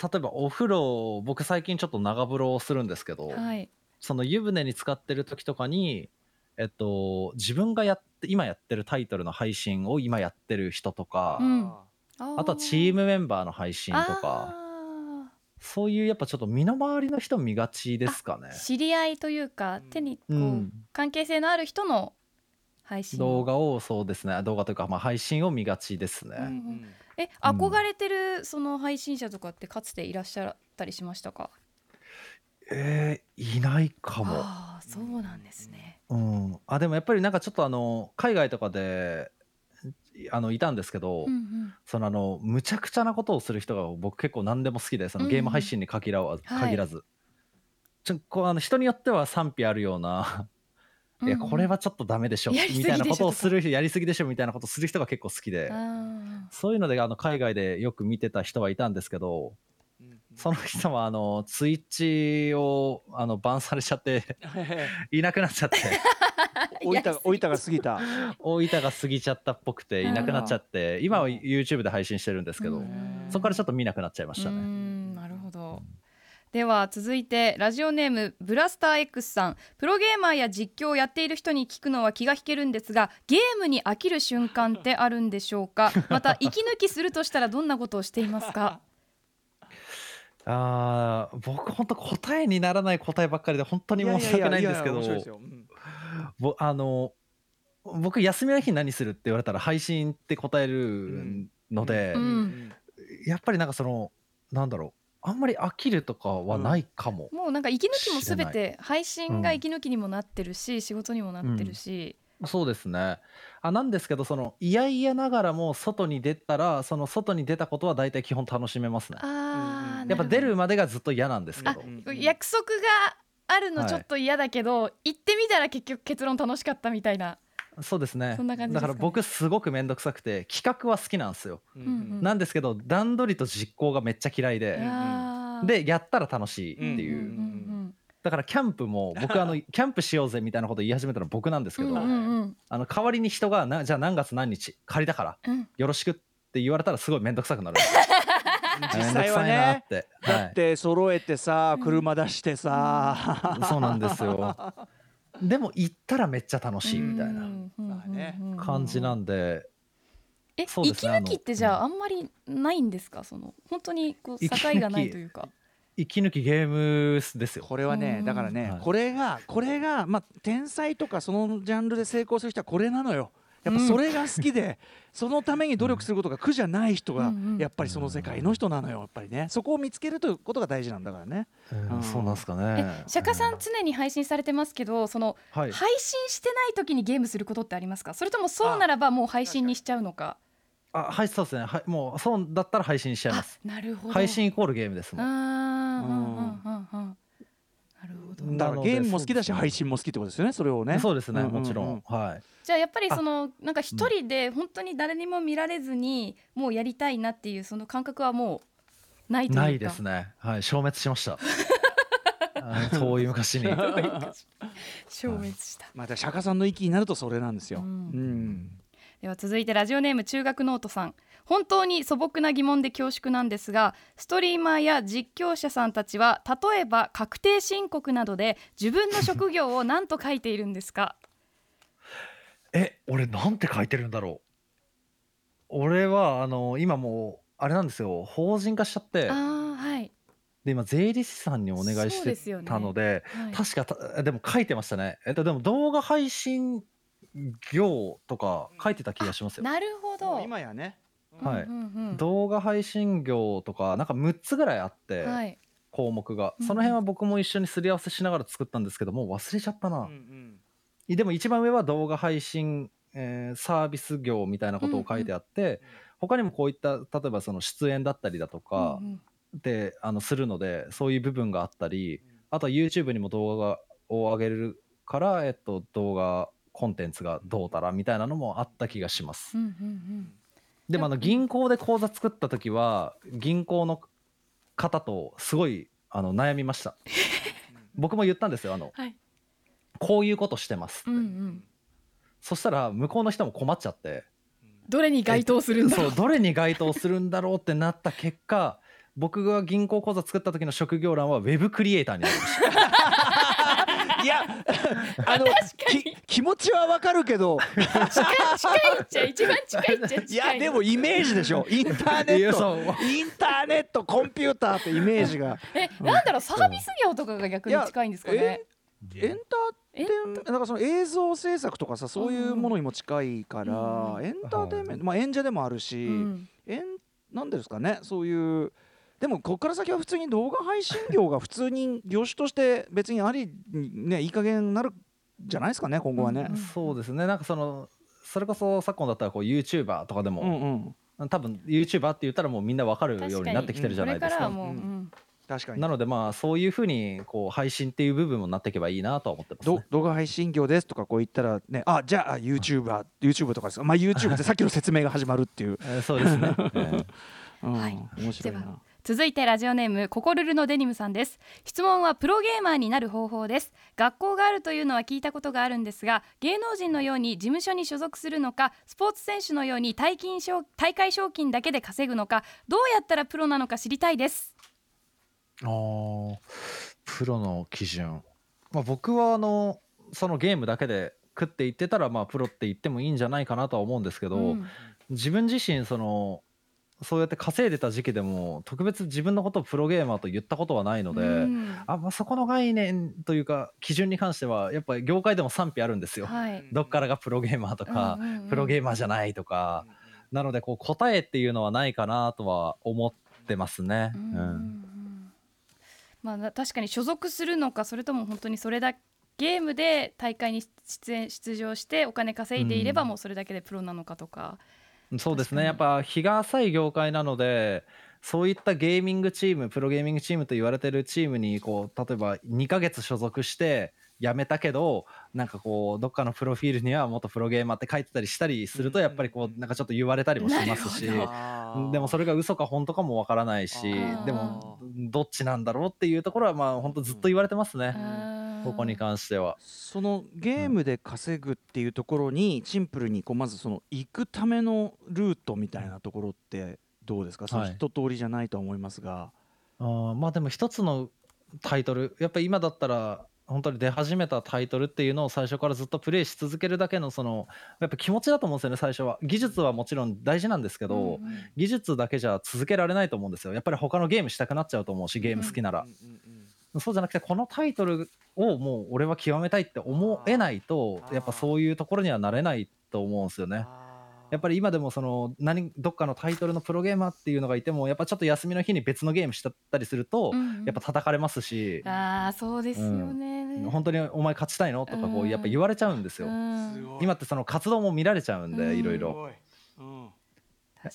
例えばお風呂僕最近ちょっと長風呂をするんですけど、はい。その湯船に浸かってる時とかに、えっと、自分がやって今やってるタイトルの配信を今やってる人とか、うん。ああとはチームメンバーの配信とかあそういうやっぱちょっと身の回りの人見がちですかね。ー。知り合いというか手にこう、うん、関係性のある人の配信動画をそうですね。動画というか、まあ、配信を見がちですね。うんうんえうん。憧れてるその配信者とかってかつていらっしゃったりしましたか？えーいないかも。ああそうなんですね。うん、あでもやっぱりなんかちょっとあの海外とかであのいたんですけど、うんうん。そのあのむちゃくちゃなことをする人が僕結構何でも好きでそのゲーム配信に限らず、はい。限らず。ちょこうあの人によっては賛否あるような、いやこれはちょっとダメでしょ。やりすぎみたいなことをする人やりすぎでしょみたいなことをする人が結構好きで。そういうのであの海外でよく見てた人はいたんですけどうん。その人はあのツイッチをあのバンされちゃっていなくなっちゃって。(laughs) 置いた置いたが過ぎた。大分が過ぎちゃったっぽくていなくなっちゃって。今は YouTube で配信してるんですけどうん。そこからちょっと見なくなっちゃいましたね。では続いてラジオネームブラスター X さん。プロゲーマーや実況をやっている人に聞くのは気が引けるんですがゲームに飽きる瞬間ってあるんでしょうか？(laughs) また息抜きするとしたらどんなことをしていますか？(laughs) あー僕本当答えにならない答えばっかりで本当に申し訳ないんですけど。あの僕休みの日何するって言われたら配信って答えるので、うん。やっぱりなんかそのなんだろうあんまり飽きるとかはないかも、もうなんか息抜きもすべ知らて配信が息抜きにもなってるし、仕事にもなってるし、そうですね。あなんですけどそのいやいやながらも外に出たらその外に出たことは大体基本楽しめますね。あーやっぱ出るなまでがずっと嫌なんですけあど約束があるのはいちょっと嫌だけど、行ってみたら結局結論楽しかったみたいな、そうですね。そんな感じですかね。だから僕すごく面倒くさくて企画は好きなんですよ、うんうん。うんなんですけど段取りと実行がめっちゃ嫌いで、あー。でやったら楽しいっていう、うんうんだからキャンプも僕あの (laughs) キャンプしようぜみたいなこと言い始めたの僕なんですけど、うんうんうん。あの代わりに人がなじゃあ何月何日仮だからうん。よろしくって言われたらすごい面倒くさくなる。(laughs) 実際は面倒くさいなっねて、だはって揃えてさ車出してさ。い、そうなんですよ (laughs) でも行ったらめっちゃ楽しいみたいな。感じなんで。え、ね。息抜きってじゃあああんまりないんですか？その本当にこう境がないというか。息抜きゲームですよ。これはうん。ねだからね、はい。これがこれがまあ天才とかそのジャンルで成功する人はこれなのよやっぱそれが好きで、(laughs) そのために努力することが苦じゃない人が、うんうん。やっぱりその世界の人なのよやっぱりね。そこを見つけるということが大事なんだからね。うん。うん。そうなんですかえね釈迦さん常に配信されてますけどそのはい。配信してない時にゲームすることってありますか？それともそうならばもう配信にしちゃうのか？あはいそうですね。はいもうそうだったら配信しちゃいます。あなるほど。配信イコールゲームですもんうんうんうんうんだからゲームも好きだし配信も好きってことですよねそれをね。そうですねうんうんうん。もちろん。はい。じゃあやっぱりそのなんか一人で本当に誰にも見られずにもうやりたいなっていうその感覚はもうないというか。ないですね。はい消滅しました。(laughs) はい遠い昔に。消滅した。また釈迦さんの域になるとそれなんですよ、ううんん。では続いてラジオネーム中学ノートさん本当に素朴な疑問で恐縮なんですがストリーマーや実況者さんたちは例えば確定申告などで自分の職業を何と書いているんですか？(laughs) え俺なんて書いてるんだろう。俺はあの今もうあれなんですよ。法人化しちゃって。あーはい、で今税理士さんにお願いしてたのではい、確かたでも書いてましたね。えっとでも動画配信業とか書いてた気がしますよ。なるほど。今やねはい。うんうんうん。動画配信業とかなんか6つぐらいあって、はい。項目が。うんその辺は僕も一緒にすり合わせしながら作ったんですけどもう忘れちゃったな、うんうん。でも一番上は動画配信、えーサービス業みたいなことを書いてあって、他にもこういった例えばその出演だったりだとかうんうん。で、あのするのでそういう部分があったりあとは YouTube にも動画を上げるから、えっと、動画コンテンツがどうたらみたいなのもあった気がします。うんうんうんでもあのうん。銀行で口座作った時は銀行の方とすごいあの悩みました。(laughs) 僕も言ったんですよあのはい。こういうことしてますって、うんうん。そしたら向こうの人も困っちゃって。どれに該当するんだろう。どれに該当するんだろうってなった結果僕が銀行口座作った時の職業欄はウェブクリエイターになりました (laughs) いや (laughs) あのき気持ちはわかるけど。近い近いっちゃ一番近いっちゃ近いいやでもイメージでしょ。インターネット。インターネットコンピューターってイメージが。えなんだろうサービス業とかが逆に近いんですかね？エンタえーテインだからその映像制作とかさそういうものにも近いから、うん。エンターテインメント、まあ演者でもあるし、うん。えんなんでですかね？そういうでもここから先は普通に動画配信業が普通に業種として別にありにねいい加減になるんじゃないですかね今後はね。うん。そうですね。なんかそのそれこそ昨今だったらこう YouTuber とかでうんも、うん。多分 YouTuber って言ったらもうみんなわかるようになってきてるじゃないですか。これからはもう、ううん。ん確かに。なのでまあそういうふうにこう配信っていう部分もなっていけばいいなとは思ってますね。ど動画配信業ですとかこう言ったらねあじゃあ YouTuber YouTube とかですか。まあ YouTube ってさっきの説明が始まるっていう、えーそうですね。(laughs) えー。うん。はい。面白いな。続いてラジオネームココルルのデニムさんです。質問はプロゲーマーになる方法です。学校があるというのは聞いたことがあるんですが芸能人のように事務所に所属するのかスポーツ選手のように大金賞大会賞金だけで稼ぐのかどうやったらプロなのか知りたいです。あープロの基準、まあ、僕はあのそのゲームだけで食っていってたらまあプロって言ってもいいんじゃないかなとは思うんですけど、うん。自分自身そのそうやって稼いでた時期でも特別自分のことをプロゲーマーと言ったことはないので、うん。あまあ、そこの概念というか基準に関してはやっぱり業界でも賛否あるんですよ。はい。どっからがプロゲーマーとか、うんうんうん。プロゲーマーじゃないとか、なのでこう答えっていうのはないかなとは思ってますね。うんうんううん。んまあな確かに所属するのかそれとも本当にそれだゲームで大会に出演出場してお金稼いでいればうん。もうそれだけでプロなのかとか、そうですね。やっぱ日が浅い業界なのでそういったゲーミングチームプロゲーミングチームと言われてるチームにこう例えば2ヶ月所属して辞めたけどなんかこうどっかのプロフィールには元プロゲーマーって書いてたりしたりするとやっぱりこうなんかちょっと言われたりもしますしでもそれが嘘か本当かもわからないしでもどっちなんだろうっていうところはまあ本当ずっと言われてますね。ここに関しては。そのゲームで稼ぐっていうところにシンプルにこうまずその行くためのルートみたいなところってどうですか、そのはい一通りじゃないとは思いますが。あーまあでも一つのタイトルやっぱり今だったら本当に出始めたタイトルっていうのを最初からずっとプレイし続けるだけのそのやっぱ気持ちだと思うんですよね最初は。技術はもちろん大事なんですけど、うんうん技術だけじゃ続けられないと思うんですよ。やっぱり他のゲームしたくなっちゃうと思うしゲーム好きなら、そうじゃなくてこのタイトルをもう俺は極めたいって思えないとやっぱそういうところにはなれないと思うんですよね。やっぱり今でもその何どっかのタイトルのプロゲーマーっていうのがいてもやっぱちょっと休みの日に別のゲームしちゃったりすると、うんうん。やっぱ叩かれますし、ああそうですよね、本当にお前勝ちたいの？とかこうん。うやっぱ言われちゃうんですよ。うん。今ってその活動も見られちゃうんでうん。いろい。ろ。うん。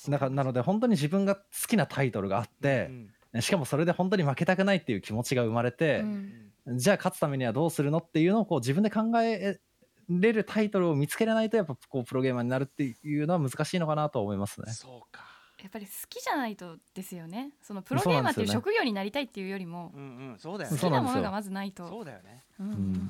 だからなので本当に自分が好きなタイトルがあってう、ん。しかもそれで本当に負けたくないっていう気持ちが生まれてう、ん。じゃあ勝つためにはどうするのっていうのをこう自分で考えれるタイトルを見つけれないとやっぱこうプロゲーマーになるっていうのは難しいのかなとは思いますね。そうか。やっぱり好きじゃないとですよねそのプロゲーマーっていう職業になりたいっていうよりもうんうんそうだよね。好きなですよなんものがまずないとそうだよね。うんうん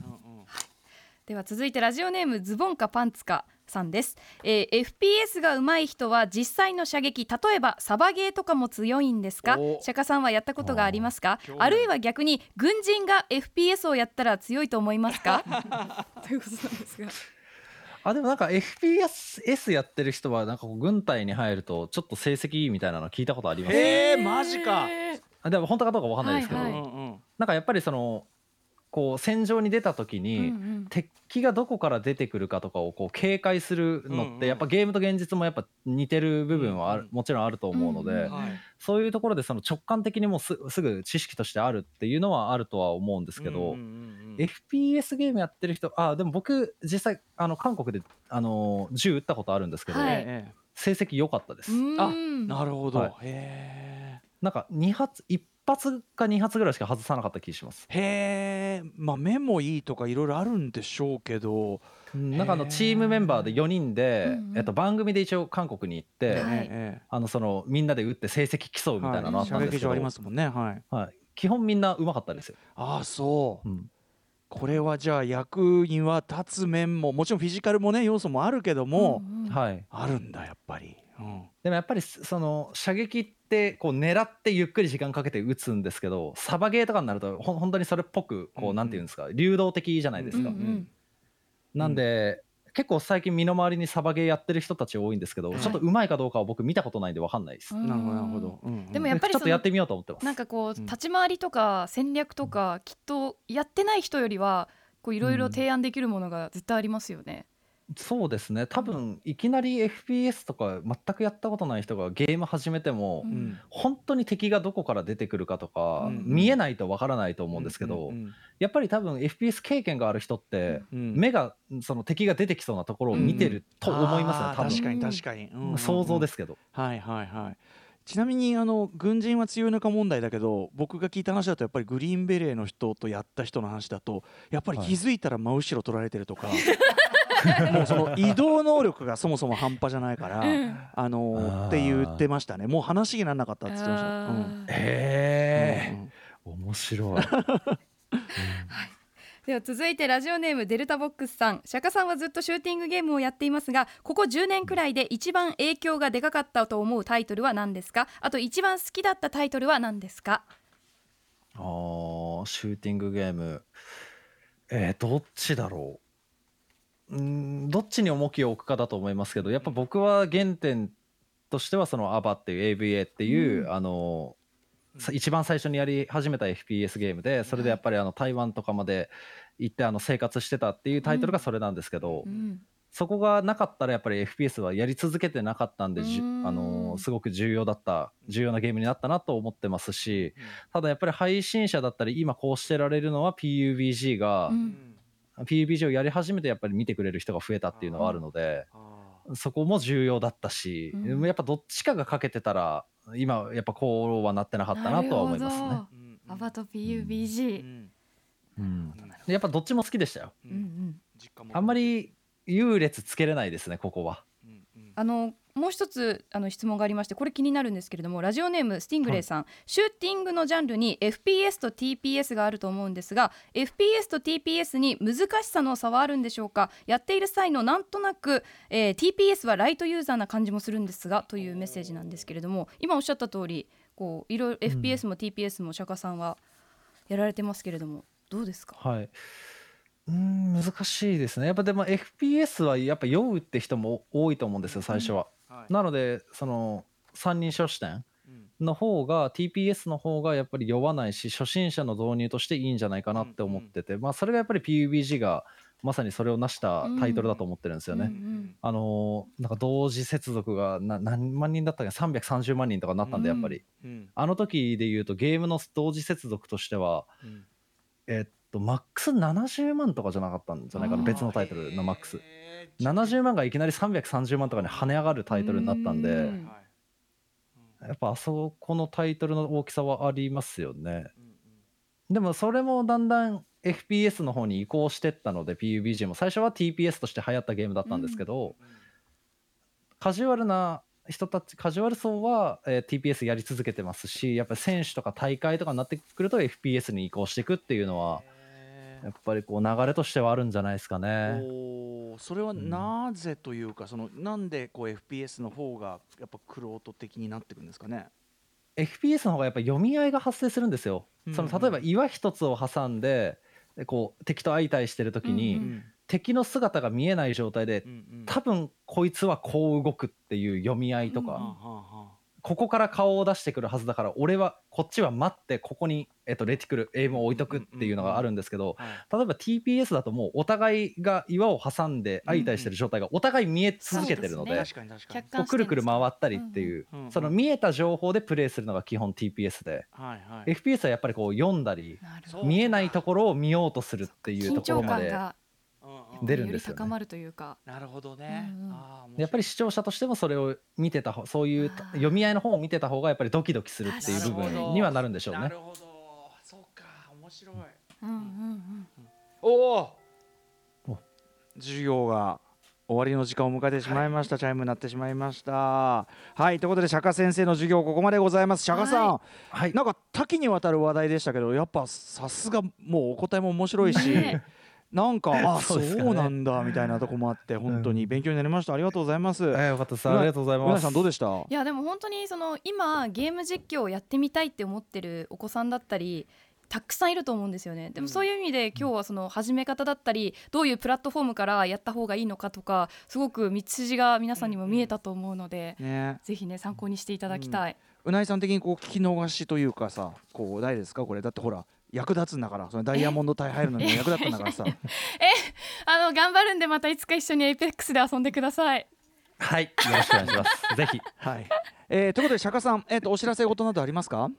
では続いてラジオネームズボンカパンツカさんです、えー FPS が上手い人は実際の射撃例えばサバゲーとかも強いんですか？お。釈迦さんはやったことがありますか？ある。いは逆に軍人が FPS をやったら強いと思いますか？(laughs) ということなんですが。あでもなんか FPS やってる人はなんかこう軍隊に入るとちょっと成績いいみたいなの聞いたことあります。へえマジか。あでも本当かどうかわかんないですけど、はいうんうんなんかやっぱりそのこう戦場に出た時に、うんうん。敵がどこから出てくるかとかをこう警戒するのってやっぱゲームと現実もやっぱ似てる部分はあるもちろんあると思うのでそういうところでその直感的にもうすすぐ知識としてあるっていうのはあるとは思うんですけど FPS ゲームやってる人あでも僕実際あの韓国であの銃撃ったことあるんですけど成績良かったです。うん。あなるほど。はい。へなんか2発1発か2発ぐらいしか外さなかった気がします。え。へえ。まあ目もいいとかいろいろあるんでしょうけど。うんなんかあのチームメンバーで4人で、えっと、番組で一応韓国に行って、はいええあのそのみんなで打って成績競うみたいなのあったんですけど、射撃場ありますもんね。はい。はい、基本みんなうまかったですよ。ああそう。うんこれはじゃあ役には立つ面ももちろんフィジカルもね要素もあるけども、うんうんはい、あるんだやっぱり。うんでもやっぱりその射撃ってこう狙ってゆっくり時間かけて打つんですけどサバゲーとかになるとほん本当にそれっぽくこうんううんなんていうんですか流動的じゃないですか。うんうんなんで結構最近身の回りにサバゲーやってる人たち多いんですけど、はいちょっとうまいかどうかは僕見たことないんで分かんないです。うんなるほど。うんうんでもやっぱりちょっとやってみようと思ってます。なんかこううん立ち回りとか戦略とかきっとやってない人よりはこういろいろ提案できるものが絶対ありますよね。そうですね。多分いきなり FPS とか全くやったことない人がゲーム始めても、うん。うん本当に敵がどこから出てくるかとか、うん見えないとわからないと思うんですけど、うんやっぱり多分 FPS 経験がある人って、うん目がその敵が出てきそうなところを見てると思いますね、あー多分。確かに確かに、うんうんうん。想像ですけど、はいはいはい。ちなみにあの軍人は強いのか問題だけど僕が聞いた話だとやっぱりグリーンベレーの人とやった人の話だとやっぱり気づいたら真後ろ取られてるとか、(laughs) (laughs) もうその移動能力がそもそも半端じゃないから、あのーあー。って言ってましたね。もう話にならなかったって言ってました。うん。へえ、うんうん面白 (laughs) い。では続いてラジオネームデルタボックスさん。釈迦さんはずっとシューティングゲームをやっていますがここ10年くらいで一番影響がでかかったと思うタイトルは何ですか？あと一番好きだったタイトルは何ですか？あーシューティングゲーム。えー、どっちだろうんどっちに重きを置くかだと思いますけどやっぱ僕は原点としてはその ABBA っていう AVA っていう、あのさ一番最初にやり始めた FPS ゲームでそれでやっぱりあの台湾とかまで行ってあの生活してたっていうタイトルがそれなんですけど、うん。そこがなかったらやっぱり FPS はやり続けてなかったんでうん。あのすごく重要だった重要なゲームになったなと思ってますし、ただやっぱり配信者だったり今こうしてられるのは PUBG が、うん PUBG をやり始めてやっぱり見てくれる人が増えたっていうのはあるので、そこも重要だったし、うん。やっぱどっちかが欠けてたら今やっぱこうはなってなかったなとは思いますね。アバと PUBG、うん、でやっぱどっちも好きでしたよ。うんうん。あんまり優劣つけれないですねここは。あのもう一つあの質問がありましてこれ気になるんですけれどもラジオネームスティングレイさん、シューティングのジャンルに FPS と TPS があると思うんですが FPS と TPS に難しさの差はあるんでしょうか？やっている際のなんとなく、えー TPS はライトユーザーな感じもするんですがというメッセージなんですけれども今おっしゃった通りこういろいろ FPS も TPS も釈迦さんはやられてますけれどもどうですか？はい。うーん難しいですね。やっぱでも FPS はやっぱ酔うって人も多いと思うんですよ最初は。なのでその三人称視点の方が TPS の方がやっぱり酔わないし初心者の導入としていいんじゃないかなって思ってて、まあそれがやっぱり PUBG がまさにそれを成したタイトルだと思ってるんですよね。うんうんあのーなんか同時接続がな何万人だったっけ330万人とかなったんでやっぱり、あの時で言うとゲームの同時接続としてはえっとマックス70万とかじゃなかったんじゃないかな別のタイトルのマックス。70万がいきなり330万とかに跳ね上がるタイトルになったんでうん。やっぱあそこのタイトルの大きさはありますよね。でもそれもだんだん FPS の方に移行してったので PUBG も最初は TPS として流行ったゲームだったんですけど、カジュアルな人たちカジュアル層は、えー TPS やり続けてますしやっぱり選手とか大会とかになってくると FPS に移行していくっていうのはやっぱりこう流れとしてはあるんじゃないですかね。それはなぜというか、そのなんでこう FPS の方がやっぱクロート的になってくるんですかね？FPS の方がやっぱ読み合いが発生するんですよ。うんその例えば岩一つを挟んででこう敵と相対してる時に、うんうん。敵の姿が見えない状態でうんうん。多分こいつはこう動くっていう読み合いとか、うんはあはあはここから顔を出してくるはずだから俺はこっちは待ってここに、えっと、レティクルエイムを置いとくっていうのがあるんですけど例えば TPS だともうお互いが岩を挟んで相対してる状態がお互い見え続けてるので,、うん確かに確かに。客。こうくるくる回ったりっていう、うんうん。その見えた情報でプレイするのが基本 TPS で。FPS はやっぱりこう読んだり見えないところを見ようとするっていうところまで出るんですよね。より高まるというか。なるほどね。うんやっぱり視聴者としてもそれを見てた方そういう読み合いの方を見てた方がやっぱりドキドキするっていう部分にはなるんでしょうね。なるほど。そうか面白い。うんうんうん。おおお。授業が終わりの時間を迎えてしまいました、チャイムになってしまいました。はいということで釈迦先生の授業ここまでございます。釈迦さん、はい。なんか多岐にわたる話題でしたけどやっぱさすがもうお答えも面白いし、ねなんか (laughs) あそううそですかね。なんだみたいなとこもあって本当に勉強になりました。ありがとうございます、えーよかったです。ありがとうございうなます。さんどうでした？いやでも本当にその今ゲーム実況をやってみたいって思ってるお子さんだったりたくさんいると思うんですよね。でもそういう意味で今日はその始め方だったりどういうプラットフォームからやった方がいいのかとかすごく道筋が皆さんにも見えたと思うのでね。ぜひね参考にしていただきたい、うなぎさん的にこう聞き逃しというかさこうないですか？これ。だってほら役立つんだからそのダイヤモンド帯入るのにも役立ったんだからさ (laughs) あの頑張るんでまたいつか一緒に Apex で遊んでくださいはい、よろしくお願いします。(laughs) ぜひ。はい、えー、ということで釈迦さん、えー、とお知らせ事などありますか？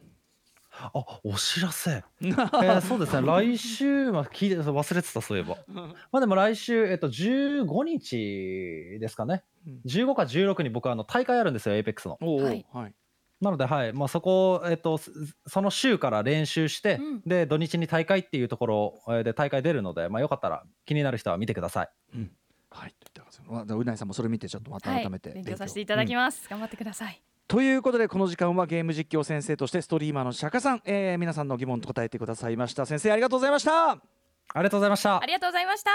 あ、お知らせ。(laughs) えー、そうですね。来週、まあ、聞いて、忘れてた、そういえば。まあ、でも、来週、えっと、15日ですかねうん。15か16に僕、あの、大会あるんですよ、 Apex の。おおはいはいなので、はい、まあ、そこ、えっと、すその週から練習して、うん。で、土日に大会っていうところえーで大会出るので、まあ、よかったら気になる人は見てください。はい。とい。うなぎさんもそれ見てちょっとまたはい改めて、勉強。させていただきまます、頑張ってください。ということでこの時間はゲーム実況先生としてストリーマーの釈迦さん、えー、皆さんの疑問答えてくださいました。先生ありがとうございました。ありがとうございました。あ。りがとうございました